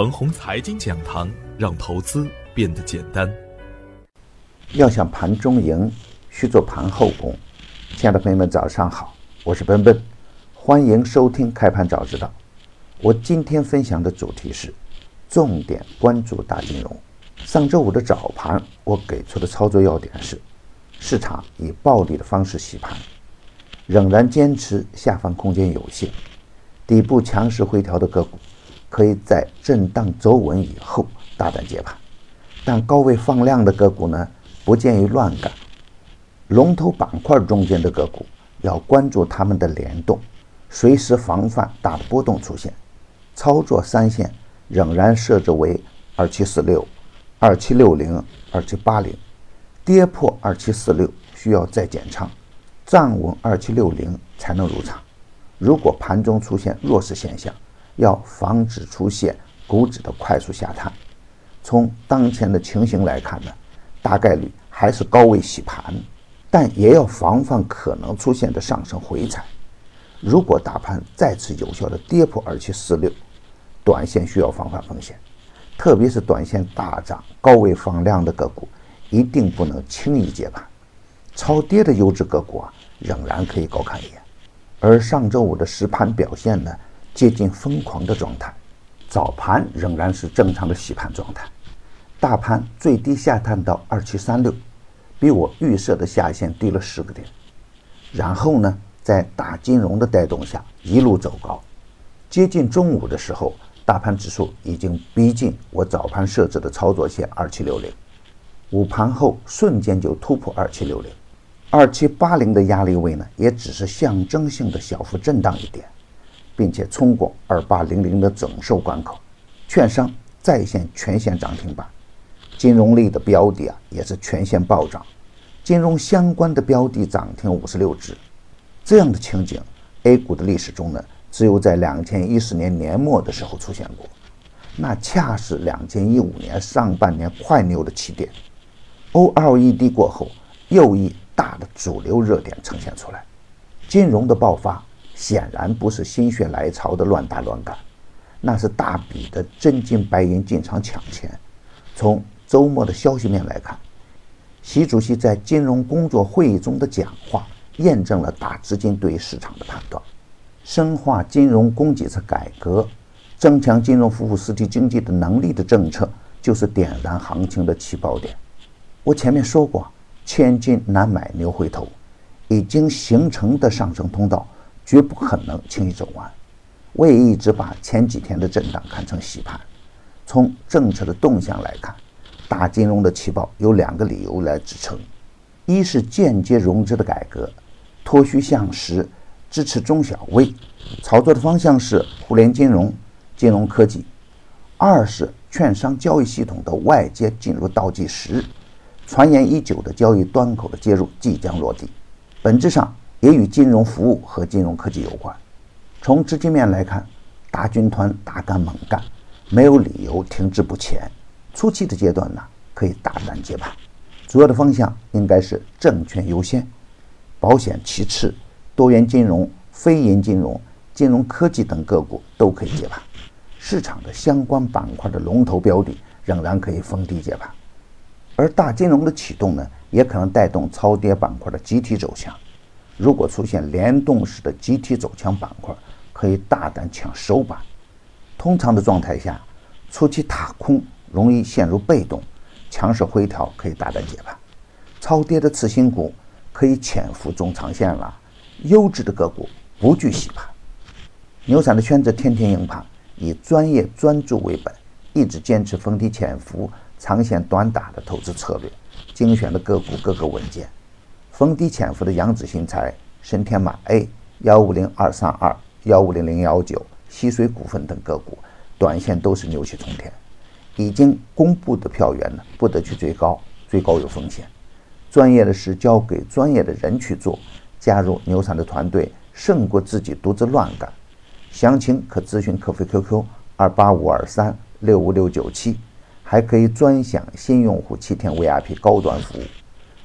腾宏财经讲堂，让投资变得简单。要想盘中赢，需做盘后功。亲爱的朋友们，早上好，我是奔奔，欢迎收听开盘早知道。我今天分享的主题是重点关注大金融。上周五的早盘，我给出的操作要点是：市场以暴力的方式洗盘，仍然坚持下方空间有限，底部强势回调的个股。可以在震荡走稳以后大胆接盘，但高位放量的个股呢，不建议乱干。龙头板块中间的个股要关注它们的联动，随时防范大的波动出现。操作三线仍然设置为二七四六、二七六零、二七八零，跌破二七四六需要再减仓，站稳二七六零才能入场。如果盘中出现弱势现象，要防止出现股指的快速下探，从当前的情形来看呢，大概率还是高位洗盘，但也要防范可能出现的上升回踩。如果大盘再次有效的跌破二七四六，短线需要防范风险，特别是短线大涨、高位放量的个股，一定不能轻易接盘。超跌的优质个股啊，仍然可以高看一眼。而上周五的实盘表现呢？接近疯狂的状态，早盘仍然是正常的洗盘状态，大盘最低下探到二七三六，比我预设的下限低了十个点。然后呢，在大金融的带动下一路走高，接近中午的时候，大盘指数已经逼近我早盘设置的操作线二七六零，午盘后瞬间就突破二七六零，二七八零的压力位呢，也只是象征性的小幅震荡一点。并且冲过二八零零的整数关口，券商再现全线涨停板，金融类的标的啊也是全线暴涨，金融相关的标的涨停五十六只，这样的情景，A 股的历史中呢，只有在两千一十年年末的时候出现过，那恰是两千一五年上半年快牛的起点，OLED 过后又一大的主流热点呈现出来，金融的爆发。显然不是心血来潮的乱打乱干，那是大笔的真金白银进场抢钱。从周末的消息面来看，习主席在金融工作会议中的讲话验证了大资金对于市场的判断。深化金融供给侧改革，增强金融服务实体经济的能力的政策，就是点燃行情的起爆点。我前面说过，千金难买牛回头，已经形成的上升通道。绝不可能轻易走完。我也一直把前几天的震荡看成洗盘。从政策的动向来看，大金融的起爆有两个理由来支撑：一是间接融资的改革，脱虚向实，支持中小微，操作的方向是互联金融、金融科技；二是券商交易系统的外接进入倒计时，传言已久的交易端口的接入即将落地。本质上。也与金融服务和金融科技有关。从资金面来看，大军团大干猛干，没有理由停滞不前。初期的阶段呢，可以大胆接盘。主要的方向应该是证券优先，保险其次，多元金融、非银金融、金融科技等个股都可以接盘。市场的相关板块的龙头标的仍然可以逢低接盘。而大金融的启动呢，也可能带动超跌板块的集体走强。如果出现联动式的集体走强板块，可以大胆抢首板。通常的状态下，初期踏空容易陷入被动，强势回调可以大胆接盘。超跌的次新股可以潜伏中长线了。优质的个股不惧洗盘。牛散的圈子天天硬盘，以专业专注为本，一直坚持逢低潜伏、长线短打的投资策略，精选的个股个个稳健。逢低潜伏的扬子新材、深天马 A、幺五零二三二、幺五零零幺九、西水股份等个股，短线都是牛气冲天。已经公布的票源呢，不得去追高，追高有风险。专业的事交给专业的人去做，加入牛散的团队，胜过自己独自乱干。详情可咨询客服 QQ 二八五二三六五六九七，还可以专享新用户七天 VIP 高端服务。